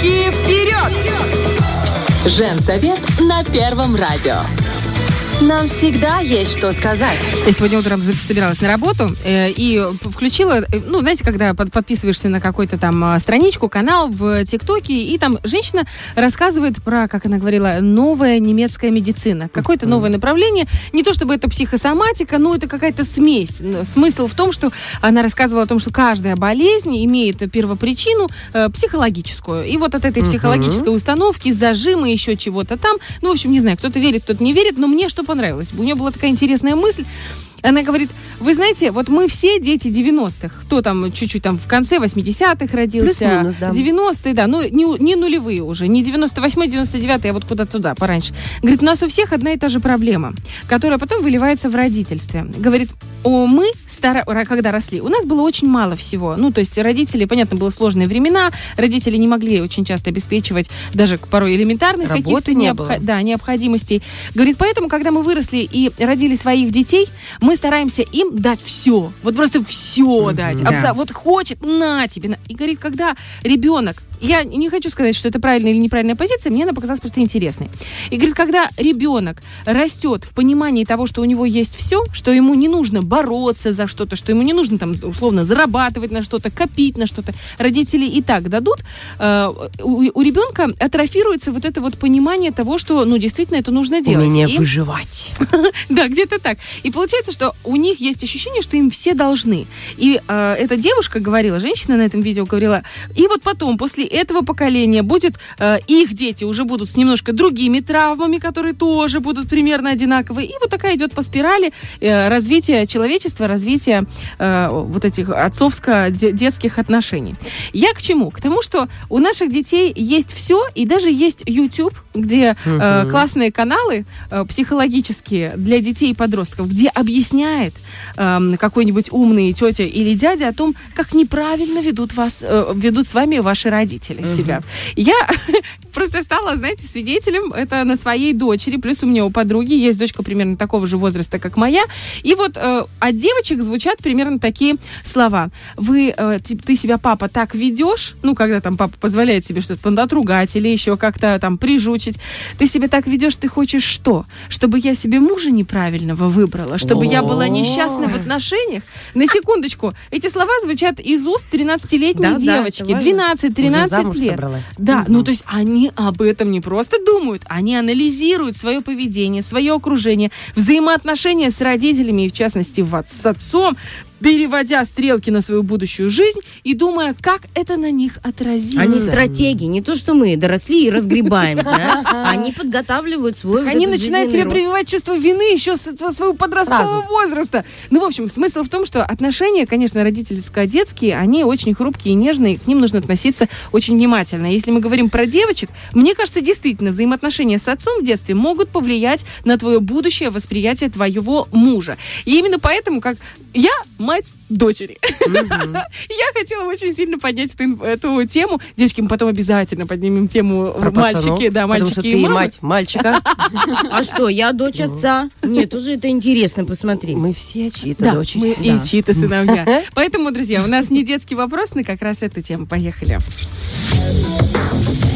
Девочки, вперед! Женсовет на Первом радио. Нам всегда есть что сказать. Я сегодня утром собиралась на работу э, и включила, э, ну, знаете, когда под- подписываешься на какую-то там э, страничку, канал в ТикТоке, и там женщина рассказывает про, как она говорила, новая немецкая медицина. Какое-то новое направление. Не то чтобы это психосоматика, но это какая-то смесь. Смысл в том, что она рассказывала о том, что каждая болезнь имеет первопричину э, психологическую. И вот от этой психологической установки, зажимы, еще чего-то там. Ну, в общем, не знаю, кто-то верит, кто-то не верит, но мне что понравилось. У нее была такая интересная мысль. Она говорит, вы знаете, вот мы все дети 90-х. Кто там чуть-чуть там в конце 80-х родился. Да. 90-е, да. Ну, не, не нулевые уже. Не 98-й, 99-й, а вот куда-то туда, пораньше. Говорит, у нас у всех одна и та же проблема, которая потом выливается в родительстве. Говорит, о, мы, старо, когда росли, у нас было очень мало всего. Ну, то есть родители, понятно, было сложные времена, родители не могли очень часто обеспечивать даже порой элементарных каких-то не было. да, необходимостей. Говорит, поэтому, когда мы выросли и родили своих детей, мы стараемся им дать все. Вот просто все дать. Да. Абсо- Вот хочет, на тебе. на. И говорит, когда ребенок я не хочу сказать, что это правильная или неправильная позиция, мне она показалась просто интересной. И говорит, когда ребенок растет в понимании того, что у него есть все, что ему не нужно бороться за что-то, что ему не нужно там условно зарабатывать на что-то, копить на что-то, родители и так дадут, э, у, у ребенка атрофируется вот это вот понимание того, что, ну, действительно это нужно делать. Умение И- выживать. да, где-то так. И получается, что у них есть ощущение, что им все должны. И э, эта девушка говорила, женщина на этом видео говорила, и вот потом, после этого поколения, будет э, их дети уже будут с немножко другими травмами, которые тоже будут примерно одинаковые. И вот такая идет по спирали э, развития человечества, развития э, вот этих отцовско-детских отношений. Я к чему? К тому, что у наших детей есть все, и даже есть YouTube, где э, классные каналы э, психологические для детей и подростков, где объясняет эм, какой-нибудь умный тетя или дядя о том, как неправильно ведут вас, э, ведут с вами ваши родители родителей угу. себя. Я просто стала, знаете, свидетелем это на своей дочери. Плюс у меня у подруги есть дочка примерно такого же возраста, как моя. И вот э, от девочек звучат примерно такие слова. Вы, э, типа, ты себя, папа, так ведешь, ну, когда там папа позволяет себе что-то надругать или еще как-то там прижучить. Ты себя так ведешь, ты хочешь что? Чтобы я себе мужа неправильного выбрала? Чтобы я была несчастна в отношениях? На секундочку, эти слова звучат из уст 13-летней девочки. 12, 13, замуж лет. собралась. Да, Мгм. ну то есть они об этом не просто думают, они анализируют свое поведение, свое окружение, взаимоотношения с родителями, и в частности с отцом, переводя стрелки на свою будущую жизнь и думая, как это на них отразится. Они стратеги, не то, что мы доросли и разгребаем. Они подготавливают свой они начинают тебе прививать чувство вины еще с своего подросткового возраста. Ну, в общем, смысл в том, что отношения, конечно, родительско-детские, они очень хрупкие и нежные, к ним нужно относиться очень внимательно. Если мы говорим про девочек, мне кажется, действительно, взаимоотношения с отцом в детстве могут повлиять на твое будущее восприятие твоего мужа. И именно поэтому, как я мать дочери, я хотела очень сильно поднять эту, эту тему. Девочки, мы потом обязательно поднимем тему Про мальчики, пацанов, да, потому мальчики что и ты мамы. мать мальчика. А что, я дочь отца? Нет, уже это интересно, посмотри. Мы все чьи-то Да, дочери. мы Да. и чьи-то сыновья. Поэтому, друзья, у нас не детский вопрос на как раз эту тему. Поехали.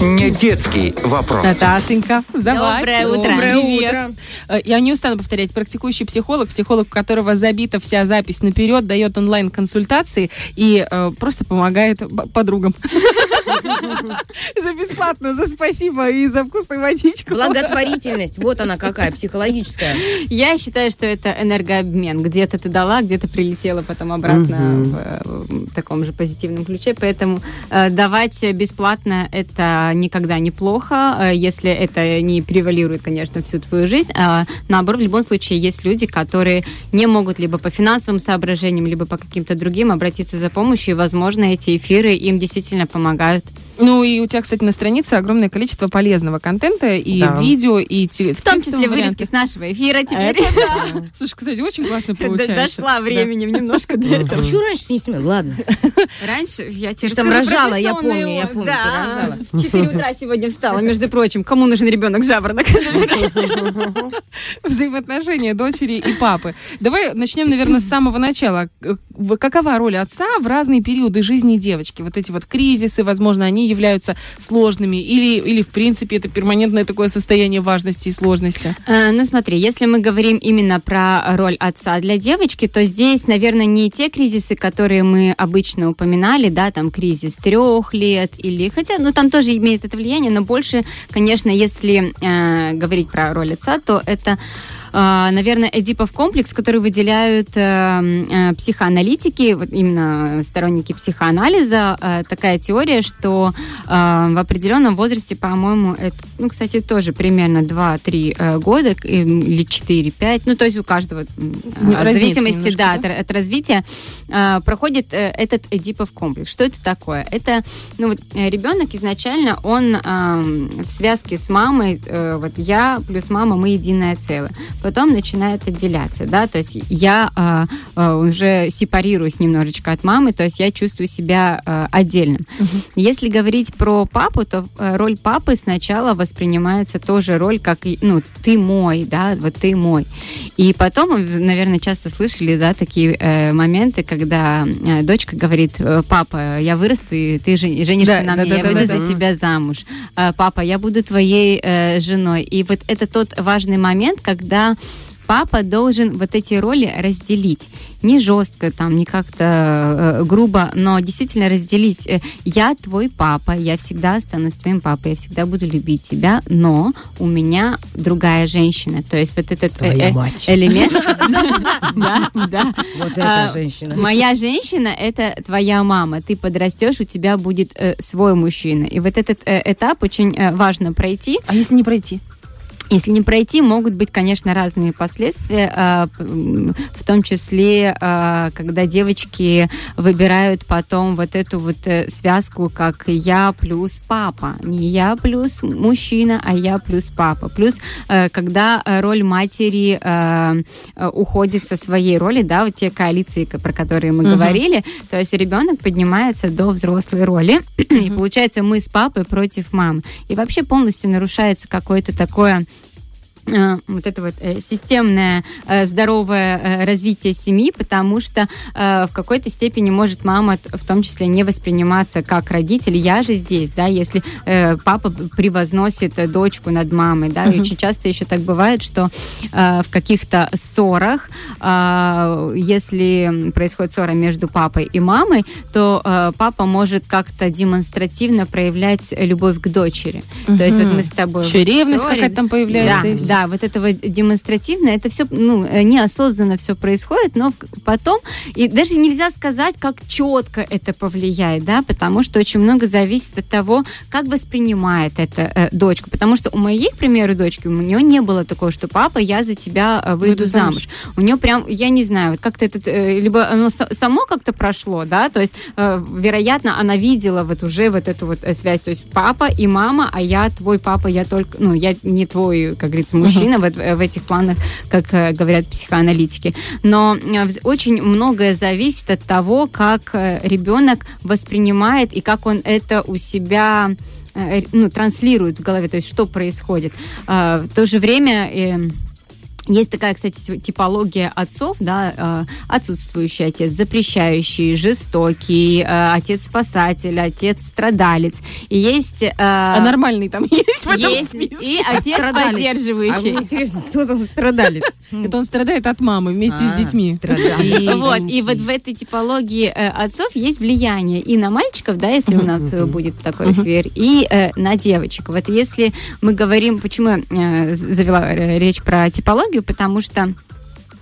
Не детский вопрос. Наташенька, заводь. Доброе утро. Доброе Привет. утро. Э, Я не устану повторять. Практикующий психолог, психолог, у которого забита вся запись наперед, дает онлайн-консультации и э, просто помогает подругам. За бесплатно, за спасибо и за вкусную водичку. Благотворительность, вот она какая, психологическая. Я считаю, что это энергообмен. Где-то ты дала, где-то прилетела потом обратно в, э, в таком же позитивном ключе. Поэтому э, давать бесплатно это никогда не плохо, э, если это не превалирует, конечно, всю твою жизнь. А, наоборот, в любом случае есть люди, которые не могут либо по финансовым соображениям, либо по каким-то другим обратиться за помощью, и, возможно, эти эфиры им действительно помогают. Ну и у тебя, кстати, на странице огромное количество полезного контента и Да. видео, и те- В том числе вырезки с нашего эфира теперь. Слушай, кстати, очень классно получается. Дошла временем немножко до этого. А почему раньше не снимала? Ладно. Раньше я тебе там рожала, я помню, я помню, рожала. в 4 утра сегодня встала, между прочим. Кому нужен ребенок жаворонок? взаимоотношения дочери и папы. Давай начнем, наверное, с самого начала. Какова роль отца в разные периоды жизни девочки? Вот эти вот кризисы, возможно, они являются сложными или, или в принципе, это перманентное такое состояние важности и сложности? Э, Ну смотри, если мы говорим именно про роль отца для девочки, то здесь, наверное, не те кризисы, которые мы обычно упоминали, да, там кризис трех лет или, хотя, ну там тоже имеет это влияние, но больше, конечно, если э, говорить про роль отца, то это наверное, Эдипов комплекс, который выделяют э, э, психоаналитики, вот именно сторонники психоанализа, э, такая теория, что в определенном возрасте, по-моему, это, ну, кстати, тоже примерно 2-3 э, года или 4-5, ну, то есть у каждого, э, в зависимости, немножко, да, да? От, от развития, проходит этот Эдипов комплекс. Что это такое? Это, ну, вот ребенок изначально, он в связке с мамой, вот я плюс мама, мы единое целое. Потом начинает отделяться, да, то есть я э, э, уже сепарируюсь немножечко от мамы, то есть я чувствую себя э, отдельным. Если говорить про папу, то э, роль папы сначала воспринимается тоже роль, как, ну, ты мой, да, вот ты мой. И потом, вы, наверное, часто слышали, да, такие э, моменты, когда э, дочка говорит, «Э, папа, я вырасту, и ты жен- женишься Да, на да, мне, да, я да, выйду да, за да. тебя замуж. «Э, Папа, я буду твоей э, женой. И вот это тот важный момент, когда папа должен вот эти роли разделить. Не жестко, там, не как-то э, грубо, но действительно разделить. Э, Я твой папа, я всегда останусь твоим папой, я всегда буду любить тебя, но у меня другая женщина. То есть вот этот э, Твоя э, мать. элемент... Да, да. Вот А, эта женщина. Моя женщина – это твоя мама. Ты подрастешь, у тебя будет э, свой мужчина. И вот этот э, этап очень э, важно пройти. А если не пройти? Если не пройти, могут быть, конечно, разные последствия, а, в том числе, а, когда девочки выбирают потом вот эту вот э, связку, как я плюс папа. Не я плюс мужчина, а я плюс папа. Плюс, э, когда роль матери э, уходит со своей роли, да, вот те коалиции, ко- про которые мы Мгм. говорили, то есть ребенок поднимается до взрослой роли, и получается мы с папой против мамы. И вообще полностью нарушается какое-то такое вот это вот э, системное э, здоровое э, развитие семьи, потому что э, в какой-то степени может мама в том числе не восприниматься как родитель. Я же здесь, да, если э, папа превозносит э, дочку над мамой, да, и Мгм. очень часто еще так бывает, что э, в каких-то ссорах, э, если происходит ссора между папой и мамой, то э, папа может как-то демонстративно проявлять любовь к дочери. То есть вот мы с тобой Еще вот ревность какая-то там появляется. да, и. Да, вот это вот демонстративно, это все, ну, э, неосознанно все происходит, но потом, и даже нельзя сказать, как четко это повлияет, да, потому что очень много зависит от того, как воспринимает это э, дочка, потому что у моей, к примеру, дочки, у нее не было такого, что папа, я за тебя э, выйду, Выйду замуж. замуж. У нее прям, я не знаю, вот как-то это, э, либо оно са- само как-то прошло, да, то есть, э, вероятно, она видела вот уже вот эту вот э, связь, то есть папа и мама, а я твой папа, я только, ну, я не твой, как говорится, мужчина в, в этих планах, как э, говорят психоаналитики. Но э, очень многое зависит от того, как э, ребенок воспринимает и как он это у себя ну, транслирует в голове, то есть что происходит. А, В то же время... есть такая, кстати, тип- типология отцов, да, э, отсутствующий отец, запрещающий, жестокий, э, отец-спасатель, отец-страдалец. И есть... э, А нормальный там есть в этом есть списке? и отец Страдалец. А поддерживающий. мне интересно, кто там страдалец? Это он страдает от мамы вместе с А, детьми. страдалец. Вот, и вот в этой типологии отцов есть влияние и на мальчиков, да, если у нас будет такой эфир, и на девочек. Вот если мы говорим, почему я завела речь про типологию, потому что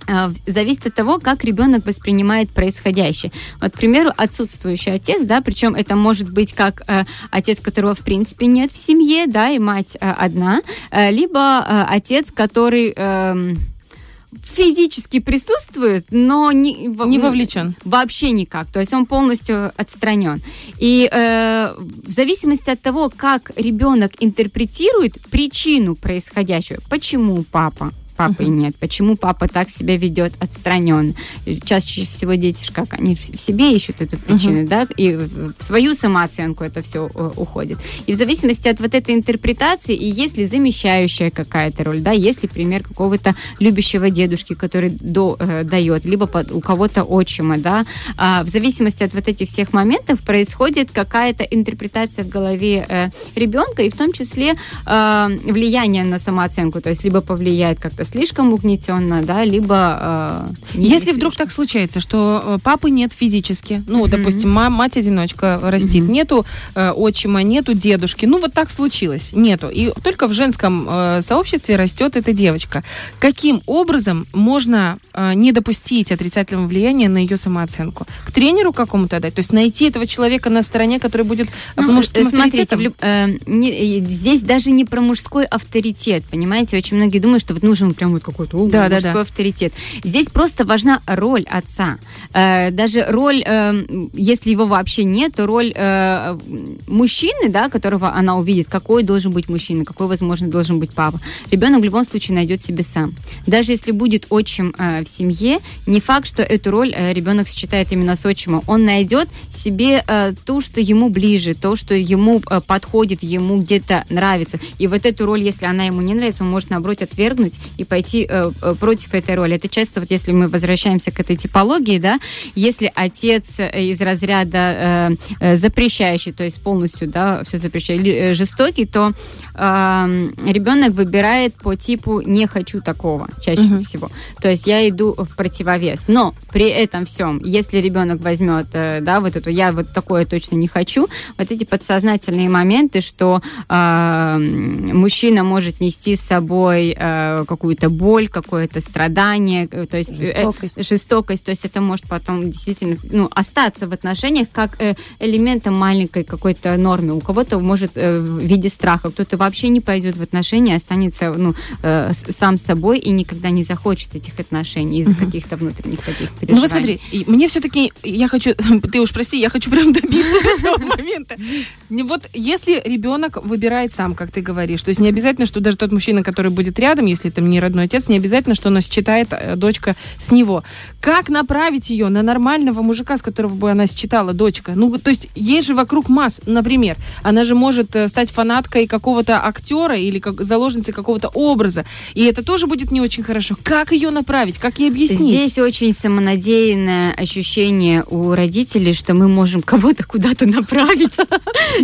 э, зависит от того, как ребенок воспринимает происходящее. Вот, к примеру, отсутствующий отец, да, причем это может быть как э, отец, которого в принципе нет в семье, да, и мать э, одна, э, либо э, отец, который эм, физически присутствует, но не, Не вовлечен. Вообще никак. То есть он полностью отстранен. И э, в зависимости от того, как ребенок интерпретирует причину происходящего, почему папа папой нет, почему папа так себя ведет отстраненно. Чаще всего дети, как они в себе ищут эту причину, да, и в свою самооценку это все уходит. И в зависимости от вот этой интерпретации, и если замещающая какая-то роль, да, если пример какого-то любящего дедушки, который до, э, дает, либо под, у кого-то отчима, да, а в зависимости от вот этих всех моментов происходит какая-то интерпретация в голове э, ребенка, и в том числе э, влияние на самооценку, то есть либо повлияет как-то слишком угнетенно, да, либо... Э, Если вдруг так случается, что э, папы нет физически, ну, mm-hmm. допустим, мать-одиночка растит, mm-hmm. нету э, отчима, нету дедушки, ну, вот так случилось, нету. И только в женском э, сообществе растет эта девочка. Каким образом можно э, не допустить отрицательного влияния на ее самооценку? К тренеру какому-то дать? То есть найти этого человека на стороне, который будет ну, мужским смотрите, в, э, не, здесь даже не про мужской авторитет, понимаете? Очень многие думают, что вот нужен прям вот какой-то да, мужской да, да. авторитет. Здесь просто важна роль отца. Э, даже роль, э, если его вообще нет, то роль э, мужчины, да, которого она увидит, какой должен быть мужчина, какой, возможно, должен быть папа. Ребенок в любом случае найдет себе сам. Даже если будет отчим э, в семье, не факт, что эту роль э, ребенок сочетает именно с отчимом. Он найдет себе э, ту, что ему ближе, то, что ему э, подходит, ему где-то нравится. И вот эту роль, если она ему не нравится, он может, наоборот, отвергнуть и пойти э, э против этой роли. Это часто, вот если мы возвращаемся к этой типологии, да, если отец э, из разряда э, э, запрещающий, то есть полностью, да, все запрещает, э, жестокий, то э, ребенок выбирает по типу «не хочу такого» чаще угу. всего. То есть я иду в противовес. Но при этом всем, если ребенок возьмет, э, да, вот эту «я вот такое точно не хочу», вот эти подсознательные моменты, что э, мужчина может нести с собой э, какую-то боль, какое-то страдание, э, то есть жестокость. Э, жестокость, то есть это может потом действительно ну, остаться в отношениях как э, элементом маленькой какой-то нормы. У кого-то может э, в виде страха, кто-то вообще не пойдет в отношения, останется ну, э, сам собой и никогда не захочет этих отношений из-за угу. каких-то внутренних таких переживаний. Ну вот смотри, мне все-таки, я хочу, ты уж прости, я хочу прям добиться этого момента. Вот если ребенок выбирает сам, как ты говоришь, то есть не обязательно, что даже тот мужчина, который будет рядом, если это не родной отец, не обязательно, что она считает э, дочка с него. Как направить ее на нормального мужика, с которого бы она считала дочка? Ну, то есть есть же вокруг масс, например, она же может э, стать фанаткой какого-то актера или как заложницей какого-то образа, и это тоже будет не очень хорошо. Как ее направить? Как ей объяснить? Здесь очень самонадеянное ощущение у родителей, что мы можем кого-то куда-то направить,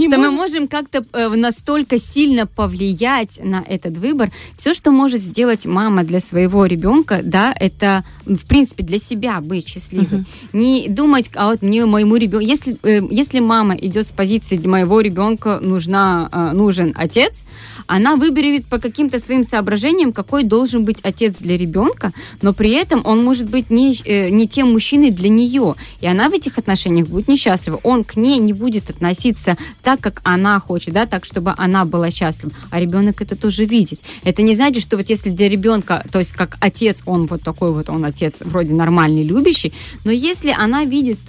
что мы можем как-то э, настолько сильно повлиять на этот выбор. Все, что может сделать мама для своего ребенка, да, это в принципе для себя быть счастливой. Не думать, а вот мне моему ребенку, если э, если мама идет с позиции для моего ребенка нужна э, нужен отец, она выберет по каким-то своим соображениям, какой должен быть отец для ребенка, но при этом он может быть не, э, не тем мужчиной для нее. И она в этих отношениях будет несчастлива. Он к ней не будет относиться так, как она хочет, да, так, чтобы она была счастлива. А ребенок это тоже видит. Это не значит, что вот если для ребенка, то есть как отец, он вот такой вот, он отец вроде нормальный, любящий, но если она видит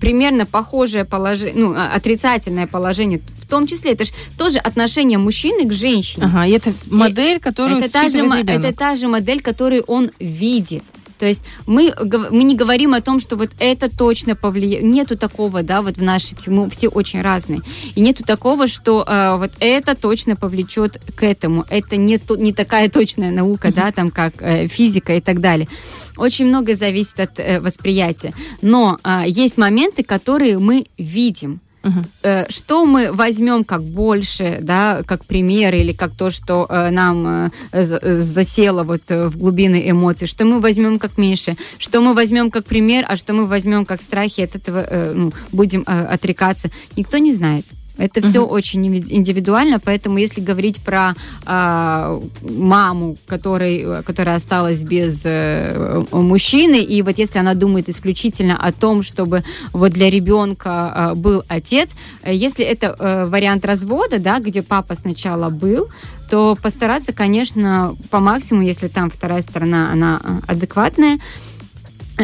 примерно похожее положение, ну, отрицательное положение, в том числе, это же тоже отношение мужчины к женщине. Ага, и это модель, которую это та, же, это та же модель, которую он видит. То есть мы, мы не говорим о том, что вот это точно повлияет. Нету такого, да, вот в нашей, мы все очень разные. И нету такого, что э, вот это точно повлечет к этому. Это не, не такая точная наука, да, там как э, физика и так далее. Очень многое зависит от э, восприятия. Но э, есть моменты, которые мы видим. Uh-huh. Что мы возьмем как больше, да, как пример или как то, что э, нам э, засело вот в глубины эмоций, что мы возьмем как меньше, что мы возьмем как пример, а что мы возьмем как страхи, от этого ну, будем отрекаться, никто не знает. Это uh-huh. все очень индивидуально, поэтому если говорить про э, маму, который, которая осталась без э, мужчины, и вот если она думает исключительно о том, чтобы вот для ребенка э, был отец, э, если это э, вариант развода, да, где папа сначала был, то постараться, конечно, по максимуму, если там вторая сторона, она адекватная, э,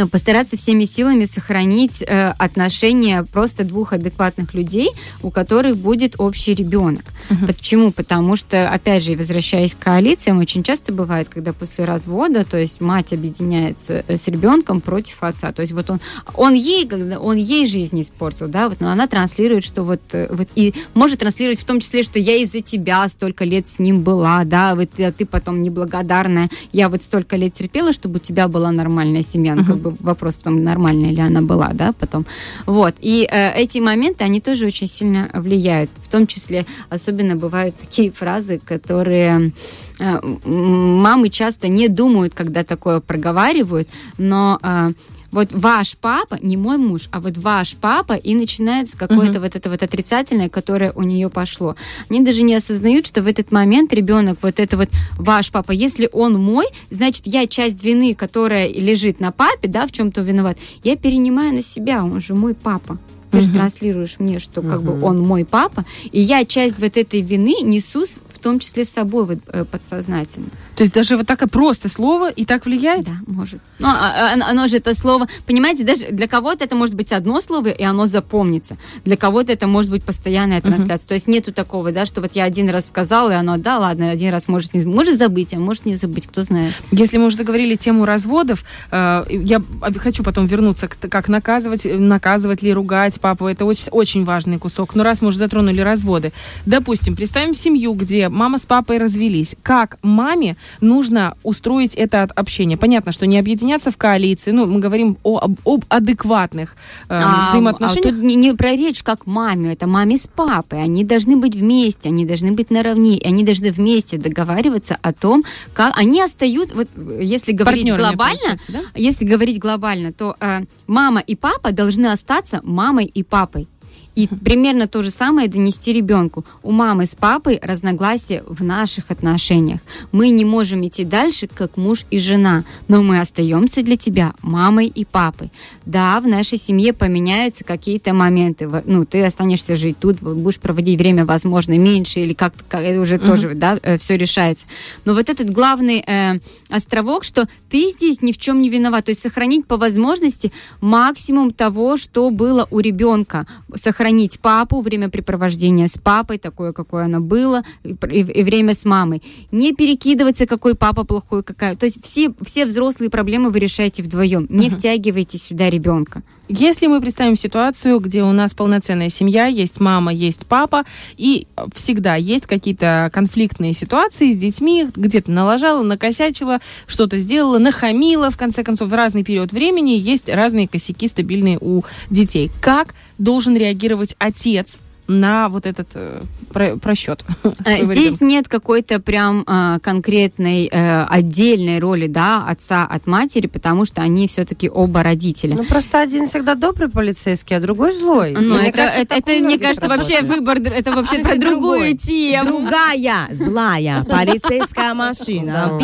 постараться всеми силами сохранить э, отношения просто двух адекватных людей, у которых будет общий ребенок. Почему? Потому что, опять же, возвращаясь к коалициям, очень часто бывает, когда после развода, то есть мать объединяется э, с ребенком против отца. То есть вот он, он ей, он ей жизнь испортил, да, вот, но она транслирует, что вот, э, вот и может транслировать в том числе, что я из-за тебя столько лет с ним была, да, вот а ты потом неблагодарная, я вот столько лет терпела, чтобы у тебя была нормальная семья, ну, как бы вопрос в том, нормальная ли она была, да, потом. Вот, и э, эти моменты, они тоже очень сильно влияют, в том числе, особенно бывают такие фразы, которые э, мамы часто не думают, когда такое проговаривают, но э, вот ваш папа, не мой муж, а вот ваш папа, и начинается какое-то вот это вот отрицательное, которое у нее пошло. Они даже не осознают, что в этот момент ребенок, вот это вот ваш папа, если он мой, значит, я часть вины, которая лежит на папе, да, в чем-то виноват, я перенимаю на себя, он же мой папа. Ты же транслируешь мне, что как бы он мой папа, и я часть вот этой вины несу в том числе с собой вот, э, подсознательно. То есть даже вот такое просто слово и так влияет? Да, может. Ну, а- а- оно, оно же это слово, понимаете, даже для кого-то это может быть одно слово, и оно запомнится. Для кого-то это может быть постоянная трансляция. То есть нету такого, да, что вот я один раз сказала, и оно, да, ладно, один раз может не может забыть, а может не забыть, кто знает. Если мы уже заговорили тему разводов, э, я хочу потом вернуться к как наказывать, э, наказывать ли, ругать папу. Это очень, очень важный кусок. Но раз мы уже затронули разводы, допустим, представим семью, где мама с папой развелись. Как маме нужно устроить это от- общение? Понятно, что не объединяться в коалиции. Ну, мы говорим о, об, об адекватных э, А, взаимоотношениях. а тут не, не про речь как маме, это маме с папой. Они должны быть вместе, они должны быть наравне, и они должны вместе договариваться о том, как они остаются, вот если говорить Партнерами, глобально, да? если говорить глобально, то э, мама и папа должны остаться мамой и папой. И примерно то же самое донести ребенку. У мамы с папой разногласия в наших отношениях. Мы не можем идти дальше, как муж и жена, но мы остаемся для тебя мамой и папой. Да, в нашей семье поменяются какие-то моменты. Ну, ты останешься жить тут, будешь проводить время, возможно, меньше, или как-то как- уже тоже, да, все решается. Но вот этот главный э, островок, что ты здесь ни в чем не виноват. То есть сохранить по возможности максимум того, что было у ребенка. Сохранить папу, времяпрепровождение с папой, такое, какое оно было, и, и- и время с мамой. Не перекидываться, какой папа плохой, какая. То есть все, все взрослые проблемы вы решаете вдвоем. Не втягивайте сюда ребенка. Если мы представим ситуацию, где у нас полноценная семья, есть мама, есть папа, и всегда есть какие-то конфликтные ситуации с детьми, где-то налажала, накосячила, что-то сделала, нахамила, в конце концов, в разный период времени есть разные косяки стабильные у детей. Как должен реагировать отец на вот этот э, про- просчет? Э, Здесь ребенка? нет какой-то прям э, конкретной э, отдельной роли, да, отца от матери, потому что они все-таки оба родители. Ну, просто один всегда добрый полицейский, а другой злой. Ну, И мне это, кажется, это, это, мне кажется, вообще выбор, это вообще Если про другую тему. Другая злая полицейская машина.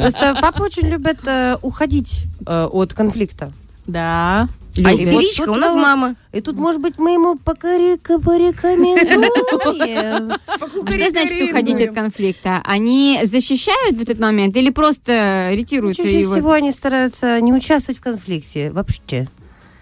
Просто папа очень любит э, уходить от конфликта. Да. А истеричка Вот у нас мама. И тут, может быть, мы ему покорика порекомендуем. Что значит уходить от конфликта? Они защищают в этот момент или просто ретируются? Чаще всего они стараются не участвовать в конфликте вообще.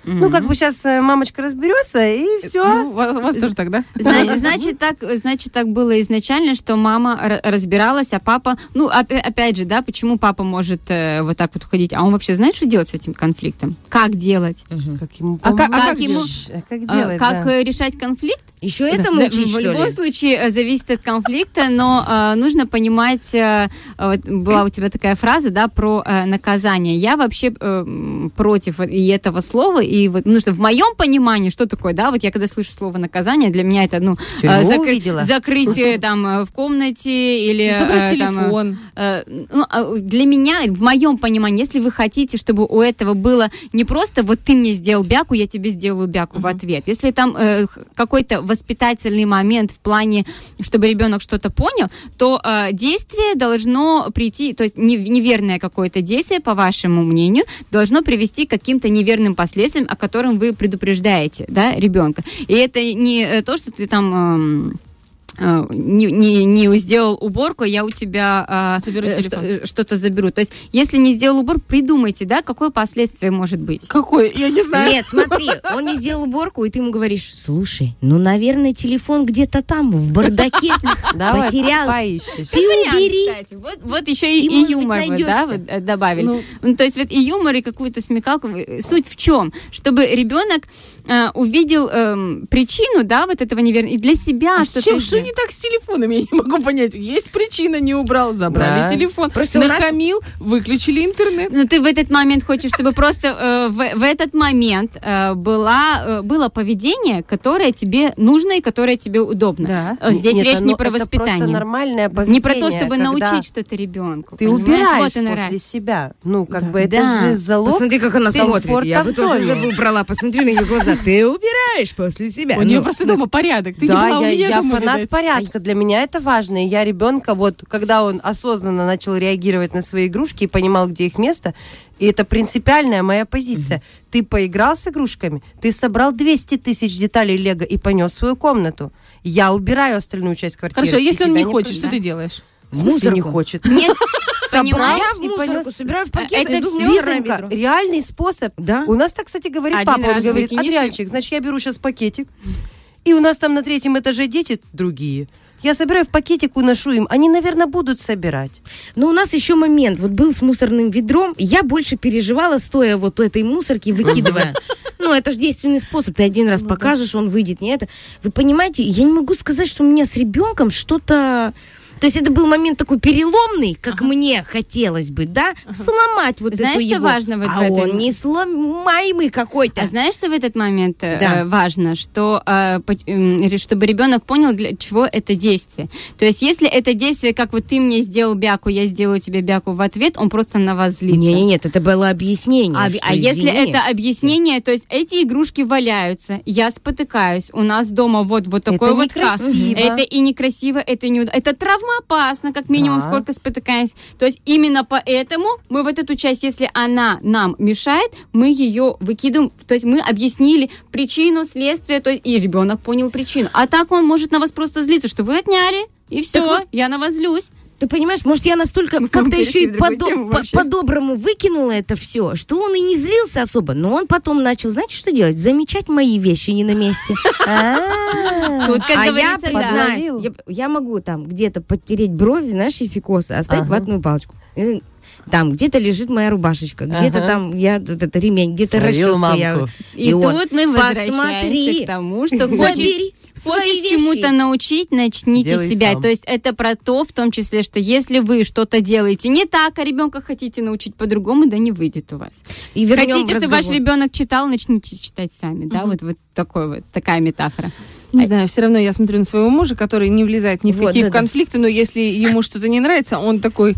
Ну, как бы сейчас мамочка разберется, и все. Ну, у вас, у вас тоже так, да? Зна- Значит так, значит, так было изначально, что мама разбиралась, а папа... Ну, опя- опять же, да, почему папа может э, вот так вот уходить? А он вообще знает, что делать с этим конфликтом? Как делать? Как ему А как- а как ему- А как А, делать, как да. э, решать конфликт? Еще этому За- учить, в любом ли? случае э, зависит от конфликта, но э, нужно понимать, э, э, вот была у тебя такая фраза, да, про э, наказание. Я вообще э, против и этого слова, и вот, ну что, в моем понимании, что такое, да, вот я когда слышу слово наказание, для меня это, ну, Тюрьму закры- закрытие там э, в комнате или... Забрать э, там, э, телефон. Э, ну, а для меня, в моем понимании, если вы хотите, чтобы у этого было не просто вот ты мне сделал бяку, я тебе сделаю бяку в ответ. Если там э, какой-то воспитательный момент в плане, чтобы ребенок что-то понял, то э, действие должно прийти, то есть не- неверное какое-то действие, по вашему мнению, должно привести к каким-то неверным последствиям, о котором вы предупреждаете, да, ребенка. И это не э, то, что ты там... э, не, не, не сделал уборку, я у тебя э, Заберу э, э, что-то заберу. То есть, если не сделал уборку, придумайте, да, какое последствие может быть. Какой? Я не знаю. Нет, смотри, он не сделал уборку, и ты ему говоришь, слушай, ну, наверное, телефон где-то там, в бардаке, поищешь. Ты убери. Кстати, вот, еще и, юмор да, э, добавили. Ну. Ну, то есть вот и юмор, и какую-то смекалку. Суть в чем? Чтобы ребенок увидел эм, причину, да, вот этого неверного, и для себя А что-то... сделал. не так с телефоном? Я не могу понять. Есть причина, не убрал, забрали Да. телефон. Просто у нас- Нахамил, выключили интернет. Ну, ты в этот момент хочешь, чтобы просто э, в, в этот момент э, была, э, было поведение, которое тебе нужно и которое тебе удобно. Да. Здесь Нет, речь не про это воспитание. просто нормальное поведение. не про то, чтобы научить что-то ребенку. Ты понимаешь? убираешь Вот после себя. Ну, как Да. бы это Да. же залог. Посмотри, как она смотрит. Я бы тоже уже убрала. Посмотри на ее глаза. Ты убираешь после себя. У нее Ну, просто дома порядок. Ты да, не была у я, я фанат видать. порядка. Для меня это важно. И я ребенка, вот, когда он осознанно начал реагировать на свои игрушки и понимал, где их место, и это принципиальная моя позиция. Ты поиграл с игрушками, ты собрал 200 тысяч деталей Лего и понес в свою комнату. Я убираю остальную часть квартиры. Хорошо, если он не хочет, про- что ты делаешь? Смысле не хочет. Нет, Собрал в и мусорку собираю в пакет. Это Лизонька, реальный способ. Да. У нас так, кстати, говорит Один папа. Он говорит, Адрианчик, значит, я беру сейчас пакетик. И у нас там на третьем этаже дети другие. Я собираю в пакетик, уношу им. Они, наверное, будут собирать. Но у нас еще момент. Вот был с мусорным ведром. Я больше переживала, стоя вот у этой мусорки, выкидывая. Ну, это же действенный способ. Ты один раз покажешь, он выйдет, не это. Вы понимаете, я не могу сказать, что у меня с ребенком что-то... То есть это был момент такой переломный, как мне хотелось бы, да, сломать вот Знаешь, эту что его... важно вот а в этой- он не сломаемый какой-то. А знаешь, что в этот момент э, Да. э, важно, что э, чтобы ребенок понял, для чего это действие. То есть, если это действие, как вот ты мне сделал бяку, я сделаю тебе бяку в ответ, он просто на вас злится. Не, не, нет, это было объяснение. А, что, а если извини. это объяснение, то есть эти игрушки валяются, я спотыкаюсь, у нас дома вот, вот такой Это вот хас. некрасиво. Это и некрасиво, это не уд- Это травмоопасно, как минимум, Да. сколько спотыкаемся. То есть именно поэтому мы вот эту часть, если она нам мешает, мы ее выкидываем, то есть мы объяснили причину, следствие, то есть и ребенок понял причину. А так он может на вас просто злиться, что вы отняли, и все, вот- я на вас злюсь. Ты понимаешь, может, я настолько Мы как-то перешли еще и в другую подо- тему по- по-доброму выкинула это все, что он и не злился особо. Но он потом начал, знаете, что делать? Замечать мои вещи не на месте. А, Тут, как А я говорится, признаюсь, я, я могу там где-то подтереть бровь, знаешь, если косы, оставить ватную палочку. Там где-то лежит моя рубашечка, где-то Ага. там я вот это ремень, где-то расческа. Я. И, он, тут мы возвращаемся посмотри, к тому, что хочешь, забери хочешь чему-то научить, начните Делай себя. сам. То есть это про то, в том числе, что если вы что-то делаете не так, а ребенка хотите научить по-другому, да не выйдет у вас. И хотите, чтобы ваш ребенок читал, начните читать сами. Да, вот, вот такой вот такая метафора. Не знаю, все равно я смотрю на своего мужа, который не влезает ни в Вот, какие да-да. конфликты, но если ему что-то не нравится, он такой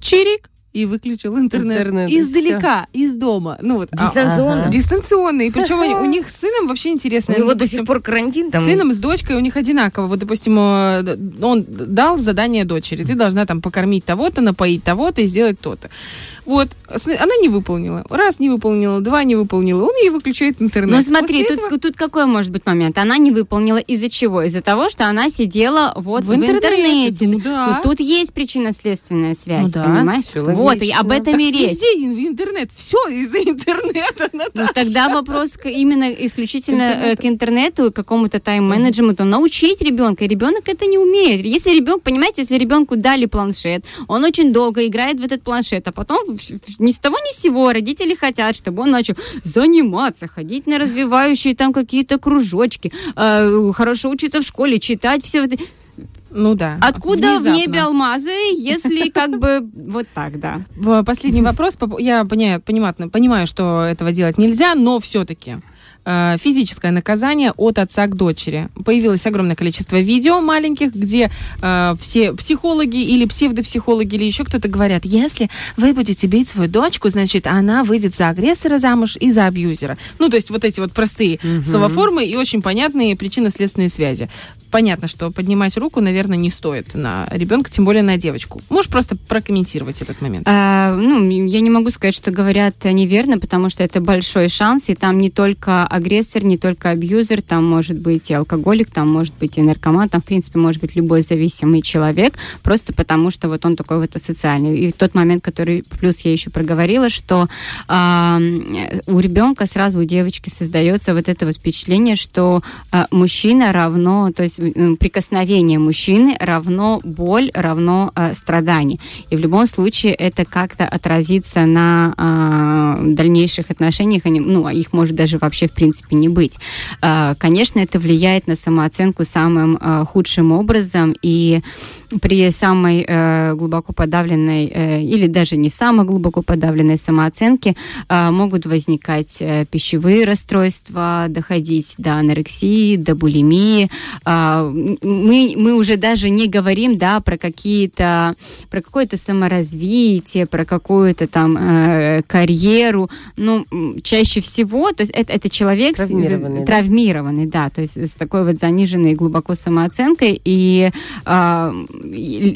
чирик и выключил интернет. Интернет, и Издалека, из дома. Ну вот. а- Дистанционно. Дистанционный. Причем они- у них с сыном вообще интересно. У него до сих пор карантин там. С сыном, с дочкой у них одинаково. Вот, допустим, э, он дал задание дочери. Ты должна там покормить того-то, напоить того-то и сделать то-то. Вот. Она не выполнила. Раз не выполнила, два не выполнила. Он ей выключает интернет. Ну смотри, После тут, этого- тут какой может быть момент? Она не выполнила из-за чего? Из-за того, что она сидела вот в, В интернете, интернете. ну да. Ну, тут есть причинно-следственная связь, Ну да, понимаешь? всё Вот, и об этом Так и речь. везде ин- интернет. Все из-за интернета. Ну, Наташа. тогда вопрос к- именно исключительно э, Интернету. к интернету и какому-то тайм-менеджменту. Научить ребенка. Ребенок это не умеет. Если ребенок, понимаете, если ребенку дали планшет, он очень долго играет в этот планшет, а потом ни с того ни с сего родители хотят, чтобы он начал заниматься, ходить на развивающие там какие-то кружочки, э, хорошо учиться в школе, читать все это. Ну да. Откуда в Внезапно. небе алмазы, если как бы вот так, да? В- Последний вопрос. Я понимаю, понимаю, понимаю, что этого делать нельзя, но все-таки физическое наказание от отца к дочери. Появилось огромное количество видео маленьких, где э, все психологи или псевдопсихологи или еще кто-то говорят, если вы будете бить свою дочку, значит, она выйдет за агрессора замуж и за абьюзера. Ну, то есть вот эти вот простые словоформы и очень понятные причинно-следственные связи. Понятно, что поднимать руку, наверное, не стоит на ребенка, тем более на девочку. Можешь просто прокомментировать этот момент? А, ну, я не могу сказать, что говорят неверно, потому что это большой шанс, и там не только агрессор, не только абьюзер, там может быть и алкоголик, там может быть и наркоман, там, в принципе, может быть любой зависимый человек, просто потому что вот он такой вот асоциальный. И тот момент, который, плюс я еще проговорила, что а, у ребенка сразу у девочки создается вот это вот впечатление, что а, мужчина равно, то есть прикосновение мужчины равно боль, равно а, страдание. И в любом случае это как-то отразится на а, дальнейших отношениях, они, ну, их может даже вообще в принципе не быть. А, конечно, это влияет на самооценку самым а, худшим образом, и при самой э, глубоко подавленной э, или даже не самой глубоко подавленной самооценке э, могут возникать э, пищевые расстройства, доходить до анорексии, до булимии. Э, мы, мы уже даже не говорим да, про какие-то про какое-то саморазвитие, про какую-то там э, карьеру. Ну, чаще всего, то есть это, это человек травмированный, с, травмированный, да, то есть с такой вот заниженной глубоко самооценкой и э,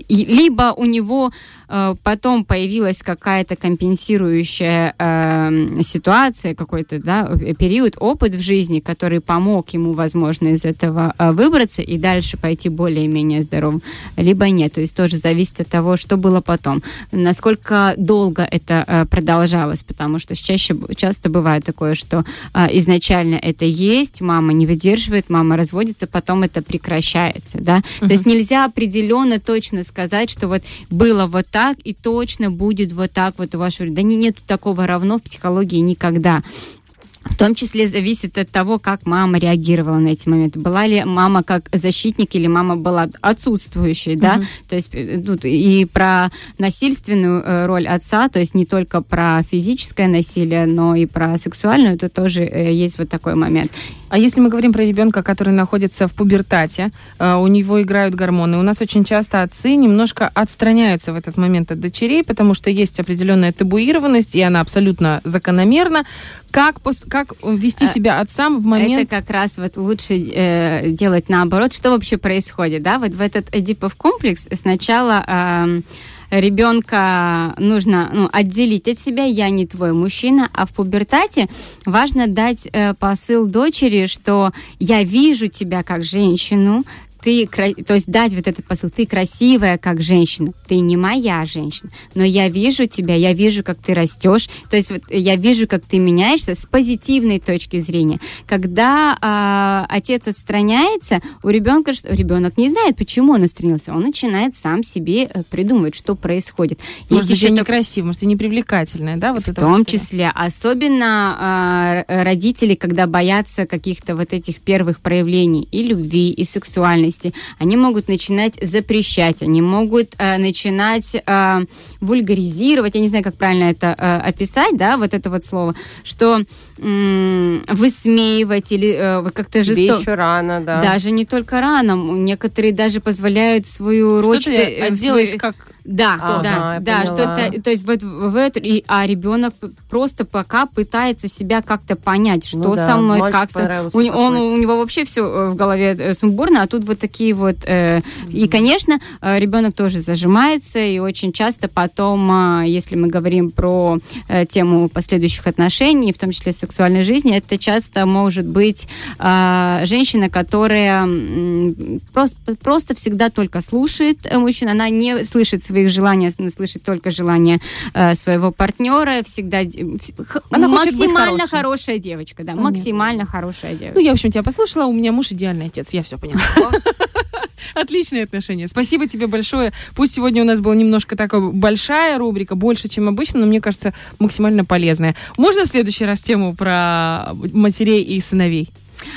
либо у него э, потом появилась какая-то компенсирующая э, ситуация, какой-то да, период, опыт в жизни, который помог ему, возможно, из этого э, выбраться и дальше пойти более-менее здоровым, либо нет. То есть тоже зависит от того, что было потом, насколько долго это э, продолжалось, потому что чаще, часто бывает такое, что э, изначально это есть, мама не выдерживает, мама разводится, потом это прекращается, да. Uh-huh. То есть нельзя определенно точно сказать, что вот было вот так и точно будет вот так вот у вашего... Да не, нету такого равно в психологии никогда. В том числе зависит от того, как мама реагировала на эти моменты. Была ли мама как защитник или мама была отсутствующей, uh-huh. да? То есть э, тут и про насильственную э, роль отца, то есть не только про физическое насилие, но и про сексуальную, это тоже э, есть вот такой момент. А если мы говорим про ребенка, который находится в пубертате, у него играют гормоны, у нас очень часто отцы немножко отстраняются в этот момент от дочерей, потому что есть определенная табуированность, и она абсолютно закономерна. Как, как вести себя отцам в момент... Это как раз вот лучше э, делать наоборот. Что вообще происходит, да? Вот в этот Эдипов комплекс сначала... Э, ребенка нужно ну, отделить от себя, я не твой мужчина, а в пубертате важно дать э, посыл дочери, что я вижу тебя как женщину, ты, то есть дать вот этот посыл, ты красивая как женщина, ты не моя женщина, но я вижу тебя, я вижу, как ты растешь, то есть вот я вижу, как ты меняешься с позитивной точки зрения. Когда э, отец отстраняется, у ребенка, ребенок не знает, почему он отстранился, он начинает сам себе э, придумывать, что происходит. Может, Есть еще некрасиво, может, и непривлекательное, да? Вот в том вот числе, особенно э, родители, когда боятся каких-то вот этих первых проявлений и любви, и сексуальности, деятельности, они могут начинать запрещать, они могут э, начинать э, вульгаризировать, я не знаю, как правильно это э, описать, да, вот это вот слово, что э, высмеивать или э, как-то жестоко. еще рано, да. Даже не только рано, некоторые даже позволяют свою роль... Что ты э, свой... как да, ага, да, да, что это, то есть вот в это, и, а ребенок просто пока пытается себя как-то понять, что ну, да, со мной, как со, у, он, у него вообще все э, в голове э, сумбурно, а тут вот такие вот, э, mm-hmm. и, конечно, э, ребенок тоже зажимается, и очень часто потом, если мы говорим про тему последующих отношений, в том числе сексуальной жизни, это часто может быть э, женщина, которая просто, просто всегда только слушает мужчин, она не слышит своих своих желаний, слышит только желания э, своего партнера, всегда Она максимально хорошая девочка, да, Понятно. максимально хорошая девочка. Ну, я, в общем, тебя послушала, у меня муж идеальный отец, я все поняла. Отличные отношения. Спасибо тебе большое. Пусть сегодня у нас была немножко такая большая рубрика, больше, чем обычно, но мне кажется, максимально полезная. Можно в следующий раз тему про матерей и сыновей?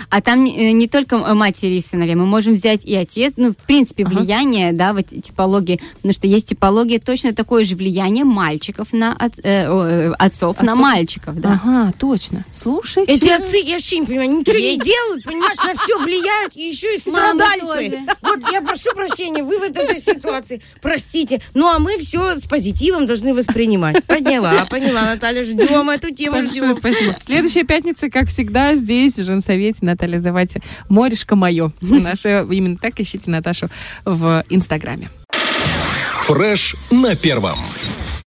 А там не, не только матери и сыновья, мы можем взять и отец, ну, в принципе, влияние, ага. да, вот типологии, потому что есть типология точно такое же влияние мальчиков на от, э, э, отцов, отцов на мальчиков, да. Ага, точно. Слушайте. Эти отцы, я вообще не понимаю, ничего не делают, понимаешь, на все влияют, и еще и страдальцы. Вот я прошу прощения, вы в этой ситуации, простите, ну а мы все с позитивом должны воспринимать. Поняла, поняла, Наталья, ждем эту тему. Большое спасибо. Следующая пятница, как всегда, здесь, в Женсовете ответе Наталья Завати. Морешка мое. Наша, именно так ищите Наташу в Инстаграме. Фреш на первом.